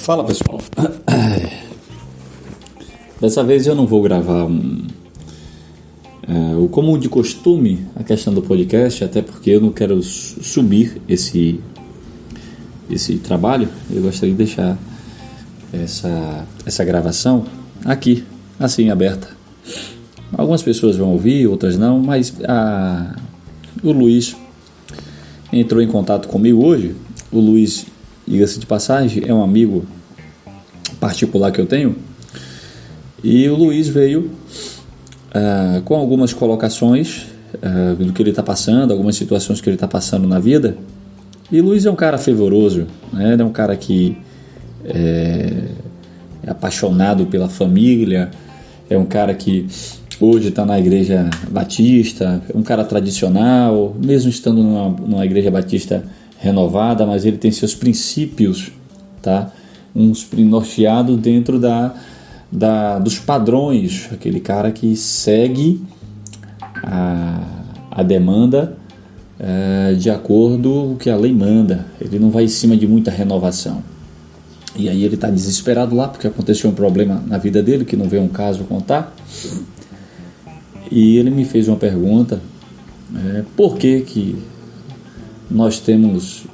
Fala pessoal. Dessa vez eu não vou gravar um, é, o comum de costume, a questão do podcast, até porque eu não quero subir esse, esse trabalho. Eu gostaria de deixar essa, essa gravação aqui, assim, aberta. Algumas pessoas vão ouvir, outras não, mas a, o Luiz entrou em contato comigo hoje. O Luiz diga-se de passagem, é um amigo particular que eu tenho. E o Luiz veio uh, com algumas colocações uh, do que ele está passando, algumas situações que ele está passando na vida. E Luiz é um cara fervoroso, né? ele é um cara que é, é apaixonado pela família, é um cara que hoje está na igreja batista, é um cara tradicional, mesmo estando numa, numa igreja batista renovada, mas ele tem seus princípios, tá? Uns norteados dentro da, da, dos padrões, aquele cara que segue a, a demanda é, de acordo com o que a lei manda. Ele não vai em cima de muita renovação. E aí ele está desesperado lá porque aconteceu um problema na vida dele que não veio um caso contar. E ele me fez uma pergunta: é, por que que nós temos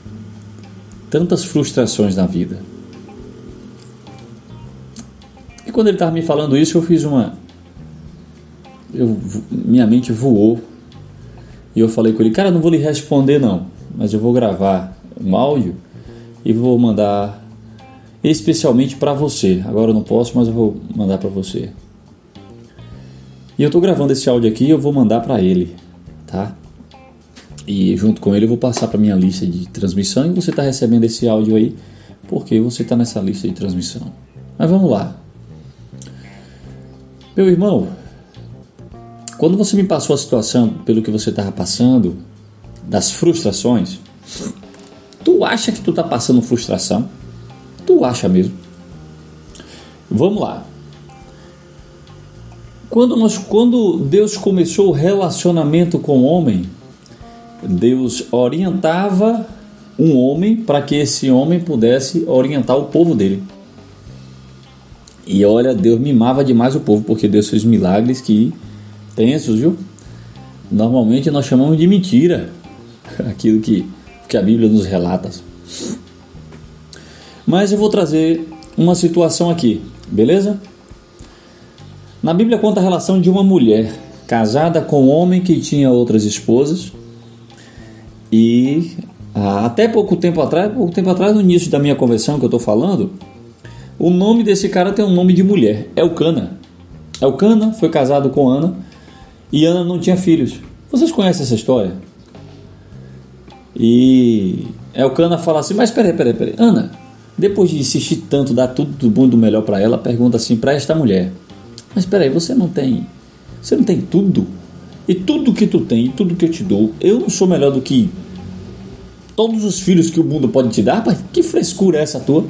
tantas frustrações na vida. E quando ele estava me falando isso, eu fiz uma. Eu, minha mente voou e eu falei com ele: Cara, não vou lhe responder, não, mas eu vou gravar um áudio e vou mandar especialmente para você. Agora eu não posso, mas eu vou mandar para você. E eu estou gravando esse áudio aqui eu vou mandar para ele, tá? E junto com ele eu vou passar para minha lista de transmissão e você está recebendo esse áudio aí porque você está nessa lista de transmissão. Mas vamos lá. Meu irmão, quando você me passou a situação pelo que você estava passando, das frustrações, tu acha que tu está passando frustração? Tu acha mesmo? Vamos lá. Quando, nós, quando Deus começou o relacionamento com o homem, Deus orientava um homem para que esse homem pudesse orientar o povo dele. E olha, Deus mimava demais o povo, porque Deus fez milagres que tensos, viu? Normalmente nós chamamos de mentira aquilo que, que a Bíblia nos relata. Mas eu vou trazer uma situação aqui, beleza? Na Bíblia conta a relação de uma mulher casada com um homem que tinha outras esposas e ah, até pouco tempo atrás, pouco tempo atrás, no início da minha conversão que eu estou falando, o nome desse cara tem um nome de mulher, Elcana. Elcana foi casado com Ana e Ana não tinha filhos. Vocês conhecem essa história? E Elcana fala assim: Mas peraí, peraí, peraí, Ana, depois de insistir tanto, dar tudo do bom e do melhor para ela, pergunta assim para esta mulher: Mas peraí, você não tem, você não tem tudo? E tudo que tu tem, tudo que eu te dou, eu não sou melhor do que todos os filhos que o mundo pode te dar? Mas que frescura é essa tua?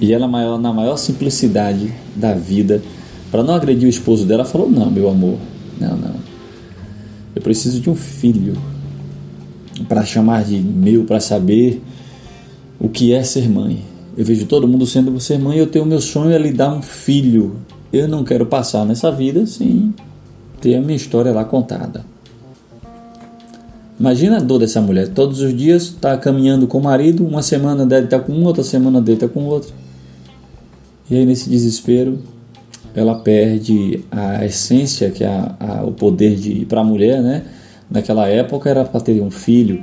E ela, maior, na maior simplicidade da vida, para não agredir o esposo dela, falou: Não, meu amor, não, não. Eu preciso de um filho para chamar de meu, para saber o que é ser mãe. Eu vejo todo mundo sendo ser mãe, eu tenho meu sonho é lhe dar um filho. Eu não quero passar nessa vida sem ter a minha história lá contada. Imagina a dor dessa mulher. Todos os dias está caminhando com o marido, uma semana dele está com um, outra semana dele está com outro. E aí nesse desespero, ela perde a essência, que é a, a, o poder de para a mulher, né? Naquela época era para ter um filho.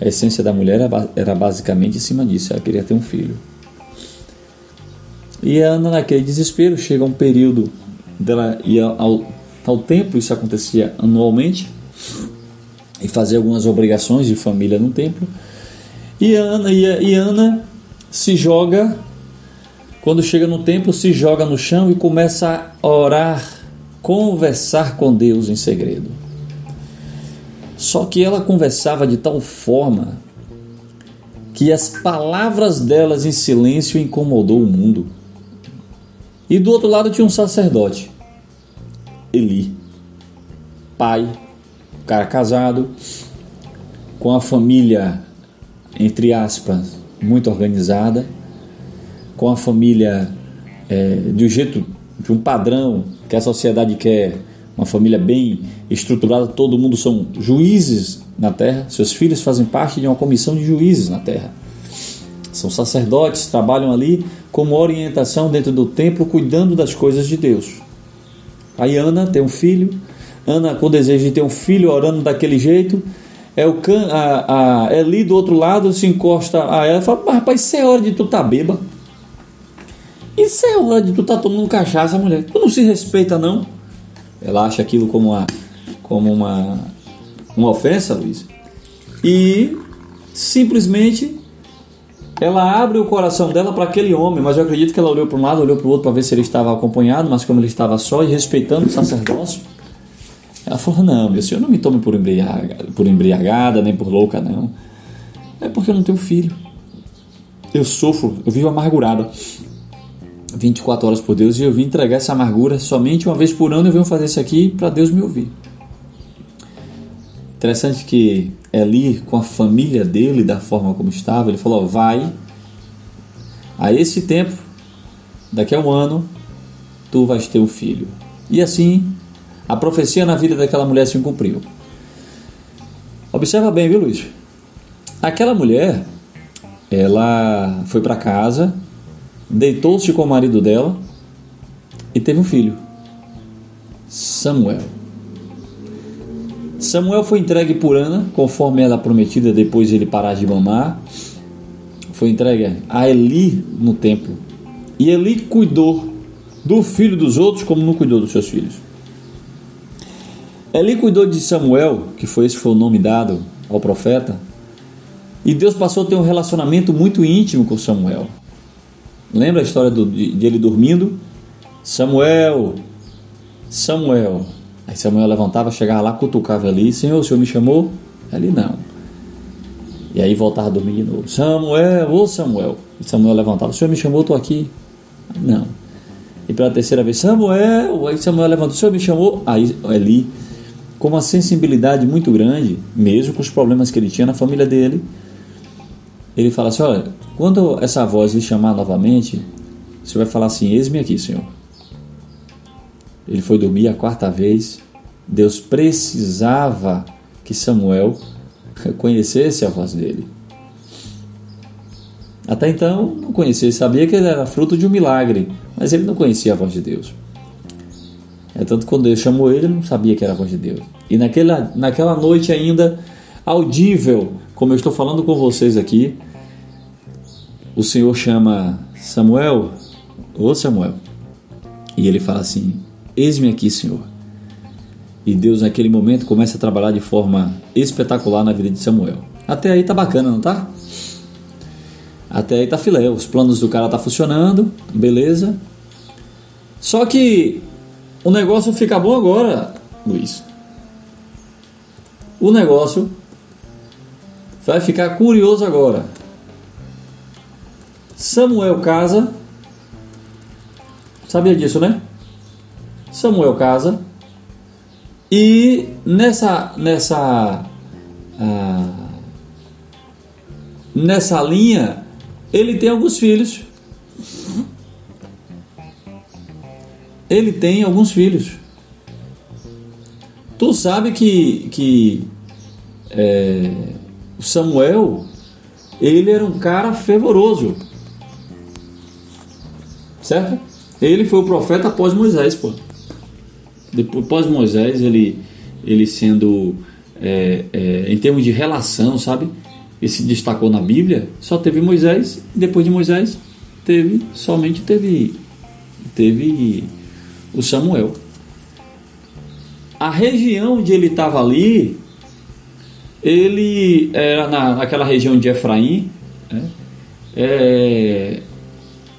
A essência da mulher era, era basicamente em cima disso. Ela queria ter um filho. E a Ana, naquele desespero, chega um período dela ir ao, ao tempo, isso acontecia anualmente, e fazer algumas obrigações de família no templo. E Ana, e Ana se joga, quando chega no templo, se joga no chão e começa a orar, conversar com Deus em segredo. Só que ela conversava de tal forma que as palavras delas em silêncio incomodou o mundo. E do outro lado tinha um sacerdote, Eli, pai, cara casado, com a família, entre aspas, muito organizada, com a família é, de um jeito, de um padrão que a sociedade quer, uma família bem estruturada, todo mundo são juízes na terra, seus filhos fazem parte de uma comissão de juízes na terra. São sacerdotes, trabalham ali como orientação dentro do templo, cuidando das coisas de Deus. Aí Ana tem um filho, Ana com desejo de ter um filho orando daquele jeito, é o can, a, a Eli do outro lado se encosta a ela e fala: Mas rapaz, isso é hora de tu tá beba. Isso é hora de tu tá tomando cachaça, mulher. Tu não se respeita, não? Ela acha aquilo como uma, como uma, uma ofensa, Luiz. E simplesmente ela abre o coração dela para aquele homem, mas eu acredito que ela olhou para um lado, olhou para o outro para ver se ele estava acompanhado, mas como ele estava só e respeitando o sacerdócio, ela falou: Não, meu senhor, não me tome por embriagada, por embriagada nem por louca, não. É porque eu não tenho filho. Eu sofro, eu vivo amargurada. 24 horas por Deus e eu vim entregar essa amargura somente uma vez por ano. Eu venho fazer isso aqui para Deus me ouvir. Interessante que Eli, com a família dele, da forma como estava, ele falou: Vai, a esse tempo, daqui a um ano, tu vais ter um filho. E assim, a profecia na vida daquela mulher se cumpriu. Observa bem, viu, Luiz? Aquela mulher, ela foi para casa, deitou-se com o marido dela e teve um filho, Samuel. Samuel foi entregue por Ana, conforme ela prometida depois de ele parar de mamar. Foi entregue a Eli no templo. E Eli cuidou do filho dos outros como não cuidou dos seus filhos. Eli cuidou de Samuel, que foi esse foi o nome dado ao profeta, e Deus passou a ter um relacionamento muito íntimo com Samuel. Lembra a história do, de, de ele dormindo? Samuel, Samuel, Aí Samuel levantava, chegava lá, cutucava ali, Senhor, o Senhor me chamou? Ali não. E aí voltava a dormir de novo. Samuel, ô Samuel. E Samuel levantava, o Senhor me chamou, estou aqui. Não. E pela terceira vez, Samuel, aí Samuel levantou, o Senhor me chamou? Aí ali, com uma sensibilidade muito grande, mesmo com os problemas que ele tinha na família dele, ele fala assim: olha, quando essa voz lhe chamar novamente, você vai falar assim: eis-me aqui, Senhor. Ele foi dormir a quarta vez. Deus precisava que Samuel conhecesse a voz dele. Até então não conhecia, ele sabia que ele era fruto de um milagre, mas ele não conhecia a voz de Deus. É tanto quando Deus chamou ele, ele não sabia que era a voz de Deus. E naquela, naquela noite ainda, audível, como eu estou falando com vocês aqui, o Senhor chama Samuel, ô Samuel, e ele fala assim: Eis-me aqui, Senhor. E Deus, naquele momento, começa a trabalhar de forma espetacular na vida de Samuel. Até aí tá bacana, não tá? Até aí tá filé. Os planos do cara tá funcionando, beleza. Só que o negócio fica bom agora, Luiz. O negócio vai ficar curioso agora. Samuel casa. Sabia disso, né? Samuel casa e nessa nessa ah, nessa linha ele tem alguns filhos. Ele tem alguns filhos. Tu sabe que que é, Samuel ele era um cara fervoroso, certo? Ele foi o profeta após Moisés, pô depois pós Moisés ele ele sendo é, é, em termos de relação sabe ele se destacou na Bíblia só teve Moisés e depois de Moisés teve somente teve teve o Samuel a região onde ele estava ali ele era na, naquela região de Efraim né? é,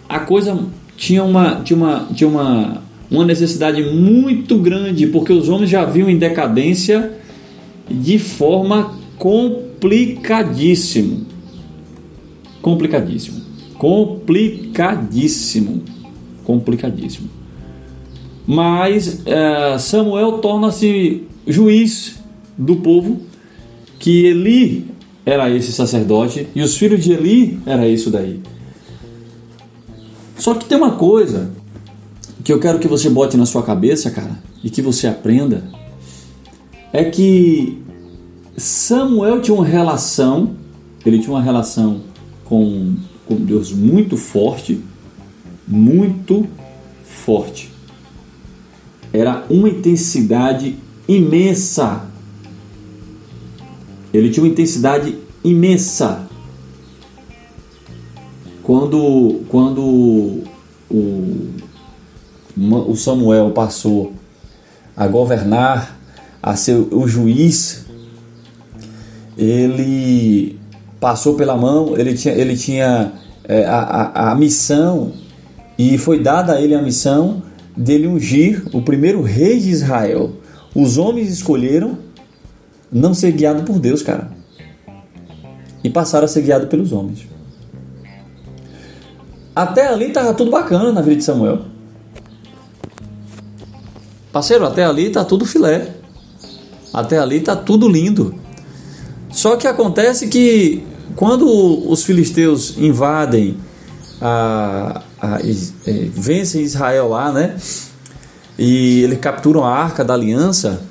a coisa tinha uma tinha uma tinha uma uma necessidade muito grande, porque os homens já viam em decadência de forma complicadíssimo. Complicadíssimo. Complicadíssimo. Complicadíssimo. Mas é, Samuel torna-se juiz do povo, que Eli era esse sacerdote e os filhos de Eli era isso daí. Só que tem uma coisa que eu quero que você bote na sua cabeça, cara, e que você aprenda, é que Samuel tinha uma relação, ele tinha uma relação com, com Deus muito forte, muito forte. Era uma intensidade imensa. Ele tinha uma intensidade imensa. Quando, quando o, o Samuel passou a governar, a ser o juiz, ele passou pela mão, ele tinha, ele tinha é, a, a, a missão e foi dada a ele a missão dele ungir o primeiro rei de Israel. Os homens escolheram não ser guiado por Deus, cara. E passaram a ser guiado pelos homens. Até ali estava tudo bacana na vida de Samuel. Parceiro, até ali tá tudo filé. Até ali tá tudo lindo. Só que acontece que quando os filisteus invadem a, a, é, vencem Israel lá, né? E eles capturam a arca da aliança.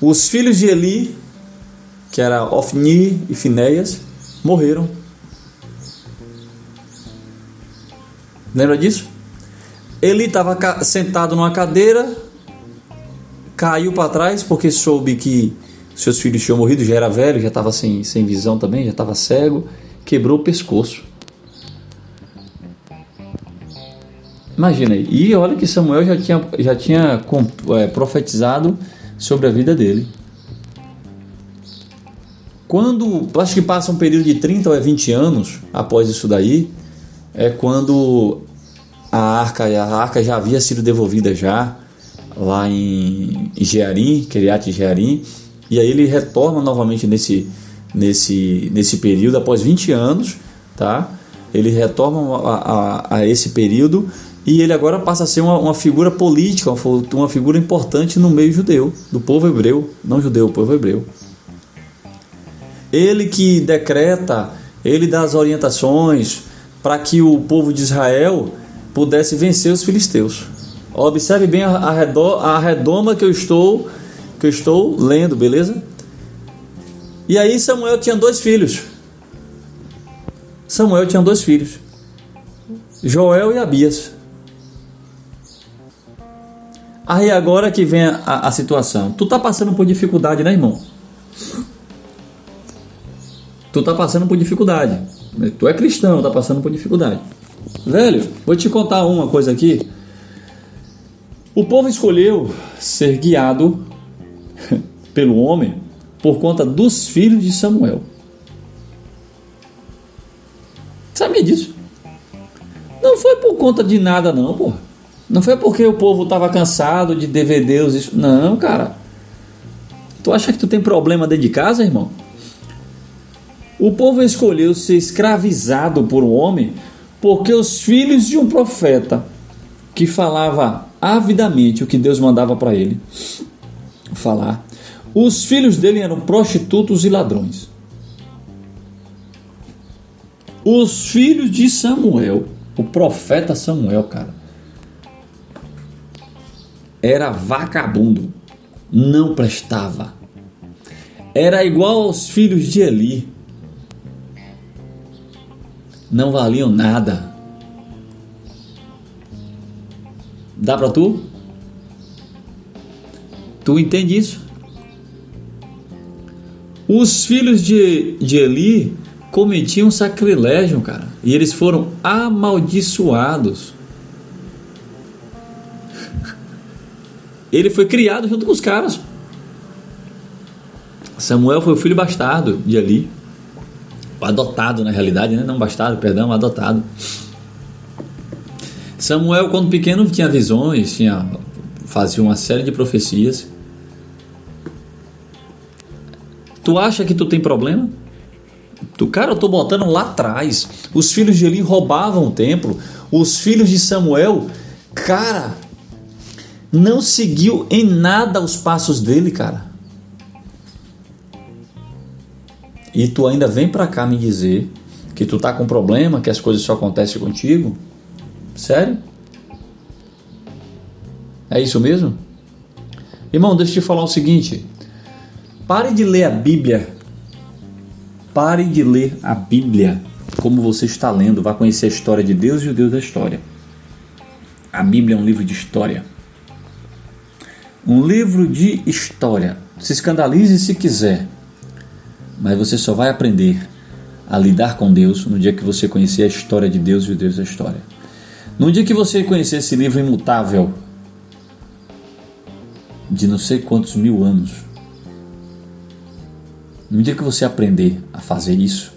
Os filhos de Eli, que era Ofni e Finéias, morreram. Lembra disso? Eli estava sentado numa cadeira, caiu para trás porque soube que seus filhos tinham morrido, já era velho, já estava sem, sem visão também, já estava cego, quebrou o pescoço. Imagina aí. E olha que Samuel já tinha, já tinha é, profetizado sobre a vida dele. Quando, acho que passa um período de 30 ou 20 anos após isso daí, é quando a arca, a arca já havia sido devolvida já lá em Jearim, Kiriat Jearim, e aí ele retorna novamente nesse, nesse, nesse período, após 20 anos, tá? Ele retorna a, a, a esse período e ele agora passa a ser uma, uma figura política, uma, figura importante no meio judeu, do povo hebreu, não judeu, povo hebreu. Ele que decreta, ele dá as orientações para que o povo de Israel pudesse vencer os filisteus. Observe bem a, a redoma que eu estou que eu estou lendo, beleza? E aí Samuel tinha dois filhos. Samuel tinha dois filhos. Joel e Abias. Aí agora que vem a, a, situação. Tu tá passando por dificuldade, né, irmão? Tu tá passando por dificuldade. Tu é cristão, tá passando por dificuldade. Velho, vou te contar uma coisa aqui. O povo escolheu ser guiado pelo homem por conta dos filhos de Samuel. Sabia disso? Não foi por conta de nada, não, porra. Não foi porque o povo estava cansado de dever Deus isso. Não, cara. Tu acha que tu tem problema dentro de casa, irmão? O povo escolheu ser escravizado por um homem porque os filhos de um profeta que falava avidamente o que Deus mandava para ele falar, os filhos dele eram prostitutos e ladrões. Os filhos de Samuel, o profeta Samuel, cara, era vagabundo, não prestava. Era igual aos filhos de Eli. Não valiam nada. Dá para tu? Tu entende isso? Os filhos de, de Eli cometiam sacrilégio, cara, e eles foram amaldiçoados. Ele foi criado junto com os caras. Samuel foi o filho bastardo de Eli. O adotado, na realidade, né? Não bastardo, perdão, adotado. Samuel, quando pequeno, tinha visões, tinha, fazia uma série de profecias. Tu acha que tu tem problema? Tu, cara, eu tô botando lá atrás. Os filhos de Eli roubavam o templo. Os filhos de Samuel, cara, não seguiu em nada os passos dele, cara. E tu ainda vem para cá me dizer que tu tá com problema, que as coisas só acontecem contigo? Sério? É isso mesmo? Irmão, deixa eu te falar o seguinte. Pare de ler a Bíblia. Pare de ler a Bíblia como você está lendo. Vá conhecer a história de Deus e o Deus da história. A Bíblia é um livro de história. Um livro de história. Se escandalize se quiser, mas você só vai aprender a lidar com Deus no dia que você conhecer a história de Deus e o Deus da história. No dia que você conhecer esse livro imutável, de não sei quantos mil anos, no dia que você aprender a fazer isso,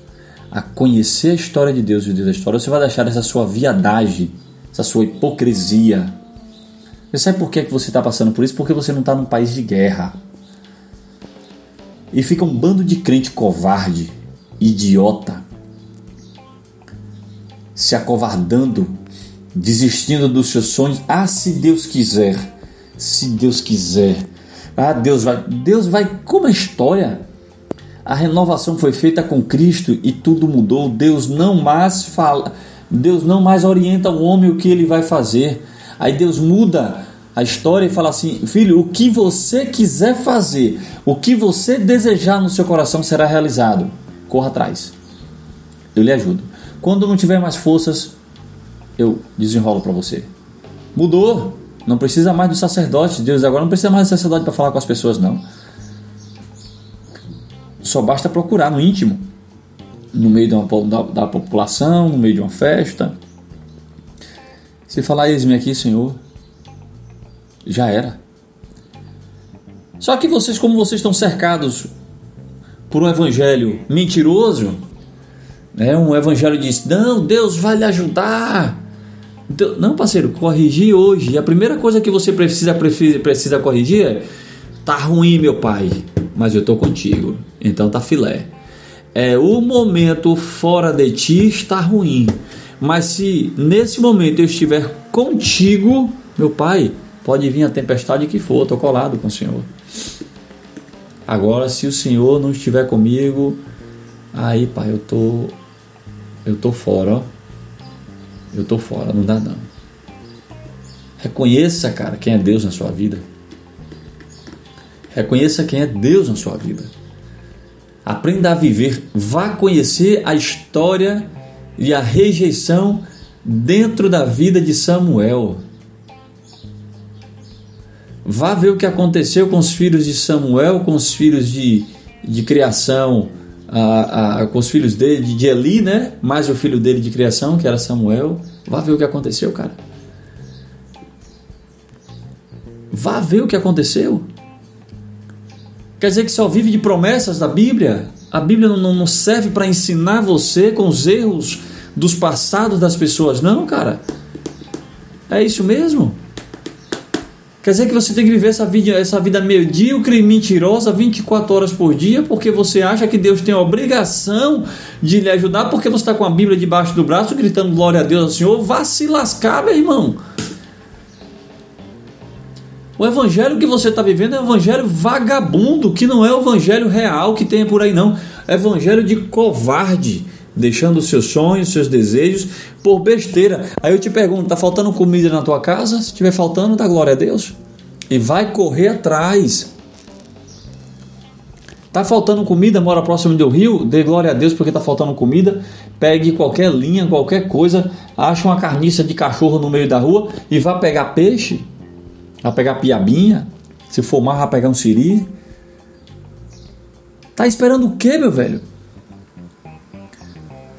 a conhecer a história de Deus e o Deus da história, você vai deixar essa sua viadagem essa sua hipocrisia. Você sabe por que, que você está passando por isso? Porque você não está num país de guerra. E fica um bando de crente covarde, idiota, se acovardando, desistindo dos seus sonhos. Ah, se Deus quiser, se Deus quiser. Ah, Deus vai, Deus vai como a história. A renovação foi feita com Cristo e tudo mudou. Deus não mais fala, Deus não mais orienta o homem o que ele vai fazer. Aí Deus muda a história e fala assim: Filho, o que você quiser fazer, o que você desejar no seu coração será realizado. Corra atrás. Eu lhe ajudo. Quando não tiver mais forças, eu desenrolo para você. Mudou. Não precisa mais do sacerdote. Deus agora não precisa mais do sacerdote para falar com as pessoas, não. Só basta procurar no íntimo no meio da, da população, no meio de uma festa. Se falar, eis-me aqui, Senhor, já era. Só que vocês, como vocês estão cercados por um evangelho mentiroso, né? um evangelho diz: Não, Deus vai lhe ajudar. Não, parceiro, corrigir hoje. A primeira coisa que você precisa, precisa corrigir é: Tá ruim, meu pai, mas eu tô contigo. Então tá filé é, o momento fora de ti está ruim. Mas se nesse momento eu estiver contigo, meu Pai, pode vir a tempestade que for, estou colado com o Senhor. Agora, se o Senhor não estiver comigo, aí, Pai, eu tô, eu tô fora, ó. Eu tô fora, não dá não. Reconheça, cara, quem é Deus na sua vida. Reconheça quem é Deus na sua vida. Aprenda a viver. Vá conhecer a história e a rejeição dentro da vida de Samuel. Vá ver o que aconteceu com os filhos de Samuel, com os filhos de, de criação, a, a, com os filhos dele, de Eli, né? Mais o filho dele de criação, que era Samuel. Vá ver o que aconteceu, cara. Vá ver o que aconteceu. Quer dizer que só vive de promessas da Bíblia? A Bíblia não, não serve para ensinar você com os erros dos passados das pessoas, não, cara. É isso mesmo? Quer dizer que você tem que viver essa vida, essa vida medíocre e mentirosa 24 horas por dia porque você acha que Deus tem a obrigação de lhe ajudar porque você está com a Bíblia debaixo do braço gritando glória a Deus ao Senhor? Vá se lascar, meu irmão. O evangelho que você está vivendo é um evangelho vagabundo, que não é o evangelho real que tem por aí, não. É evangelho de covarde, deixando seus sonhos, seus desejos por besteira. Aí eu te pergunto: está faltando comida na tua casa? Se estiver faltando, dá glória a Deus. E vai correr atrás. Tá faltando comida, mora próximo do rio, dê glória a Deus porque tá faltando comida. Pegue qualquer linha, qualquer coisa, acha uma carniça de cachorro no meio da rua e vá pegar peixe Vai pegar piabinha. Se for mais, vai pegar um siri. Tá esperando o quê, meu velho?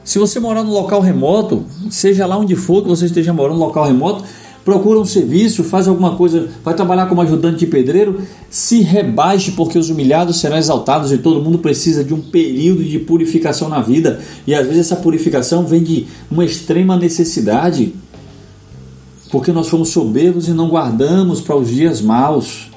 Se você morar no local remoto, seja lá onde for que você esteja morando local remoto, procura um serviço, faz alguma coisa, vai trabalhar como ajudante de pedreiro, se rebaixe porque os humilhados serão exaltados e todo mundo precisa de um período de purificação na vida. E às vezes essa purificação vem de uma extrema necessidade porque nós fomos soberbos e não guardamos para os dias maus.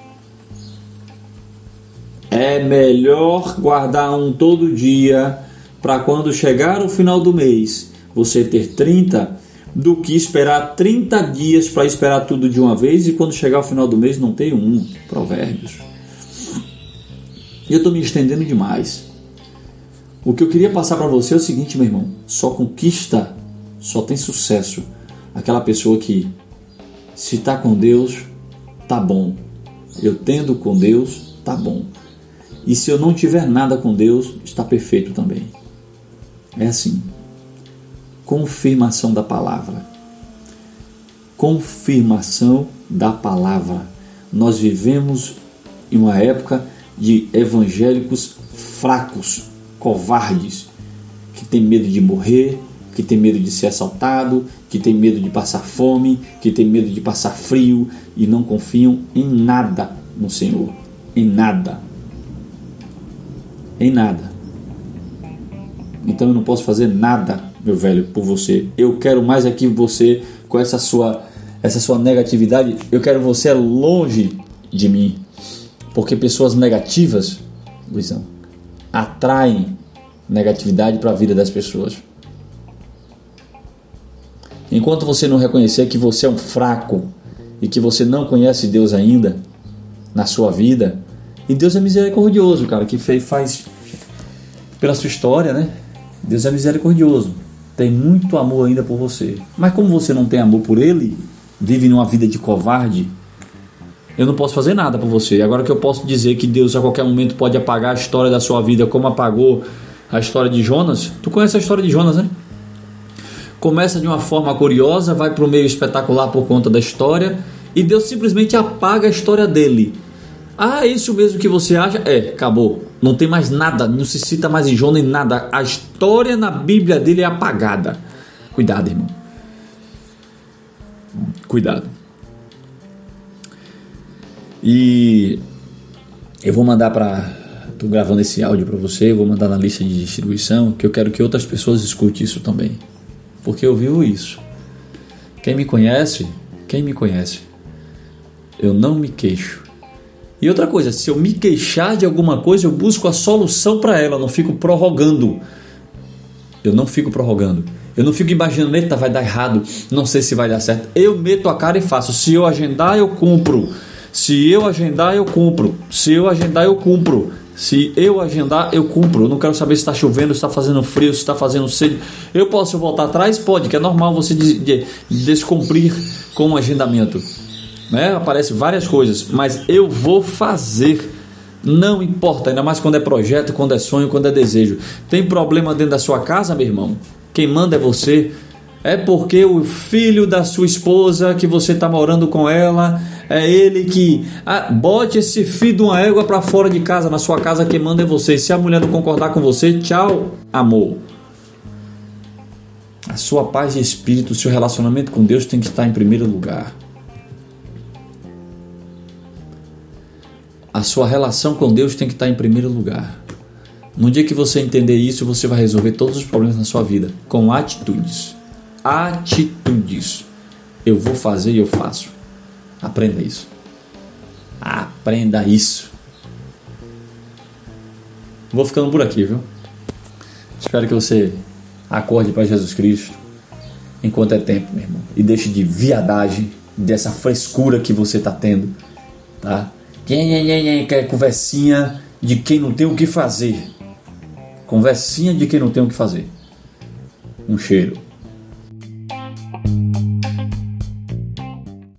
É melhor guardar um todo dia para quando chegar o final do mês você ter 30 do que esperar 30 dias para esperar tudo de uma vez e quando chegar o final do mês não ter um. Provérbios. E eu estou me estendendo demais. O que eu queria passar para você é o seguinte, meu irmão: só conquista, só tem sucesso aquela pessoa que se está com Deus, tá bom. Eu tendo com Deus, tá bom. E se eu não tiver nada com Deus, está perfeito também. É assim. Confirmação da palavra. Confirmação da palavra. Nós vivemos em uma época de evangélicos fracos, covardes, que tem medo de morrer, que tem medo de ser assaltado, que tem medo de passar fome, que tem medo de passar frio e não confiam em nada no Senhor, em nada. Em nada. Então eu não posso fazer nada, meu velho, por você. Eu quero mais aqui você com essa sua essa sua negatividade, eu quero você longe de mim. Porque pessoas negativas, Luizão, atraem negatividade para a vida das pessoas. Enquanto você não reconhecer que você é um fraco e que você não conhece Deus ainda na sua vida, e Deus é misericordioso, cara, que fez, faz pela sua história, né? Deus é misericordioso, tem muito amor ainda por você. Mas como você não tem amor por Ele, vive numa vida de covarde, eu não posso fazer nada por você. Agora que eu posso dizer que Deus a qualquer momento pode apagar a história da sua vida, como apagou a história de Jonas. Tu conhece a história de Jonas, né? começa de uma forma curiosa, vai para o meio espetacular por conta da história e Deus simplesmente apaga a história dele. Ah, isso mesmo que você acha? É, acabou. Não tem mais nada, não se cita mais em Jonas nem nada. A história na Bíblia dele é apagada. Cuidado, irmão. Cuidado. E eu vou mandar para Estou gravando esse áudio para você, vou mandar na lista de distribuição, que eu quero que outras pessoas escutem isso também porque eu vivo isso. Quem me conhece, quem me conhece, eu não me queixo. E outra coisa, se eu me queixar de alguma coisa, eu busco a solução para ela, não fico prorrogando. Eu não fico prorrogando. Eu não fico imaginando, eita, vai dar errado, não sei se vai dar certo. Eu meto a cara e faço. Se eu agendar, eu cumpro. Se eu agendar, eu cumpro. Se eu agendar, eu cumpro. Se eu agendar, eu cumpro. Eu não quero saber se está chovendo, se está fazendo frio, se está fazendo sede. Eu posso voltar atrás? Pode, que é normal você de, de, descumprir com o agendamento. Né? Aparece várias coisas, mas eu vou fazer. Não importa, ainda mais quando é projeto, quando é sonho, quando é desejo. Tem problema dentro da sua casa, meu irmão? Quem manda é você. É porque o filho da sua esposa, que você está morando com ela, é ele que ah, bote esse filho de uma égua para fora de casa, na sua casa quem manda é você. Se a mulher não concordar com você, tchau, amor. A sua paz de espírito, o seu relacionamento com Deus tem que estar em primeiro lugar. A sua relação com Deus tem que estar em primeiro lugar. No dia que você entender isso, você vai resolver todos os problemas na sua vida com atitudes. Atitudes. Eu vou fazer e eu faço. Aprenda isso. Aprenda isso. Vou ficando por aqui, viu? Espero que você acorde para Jesus Cristo enquanto é tempo, meu irmão. E deixe de viadagem, dessa frescura que você está tendo, tá? Quem quer conversinha de quem não tem o que fazer. Conversinha de quem não tem o que fazer. Um cheiro.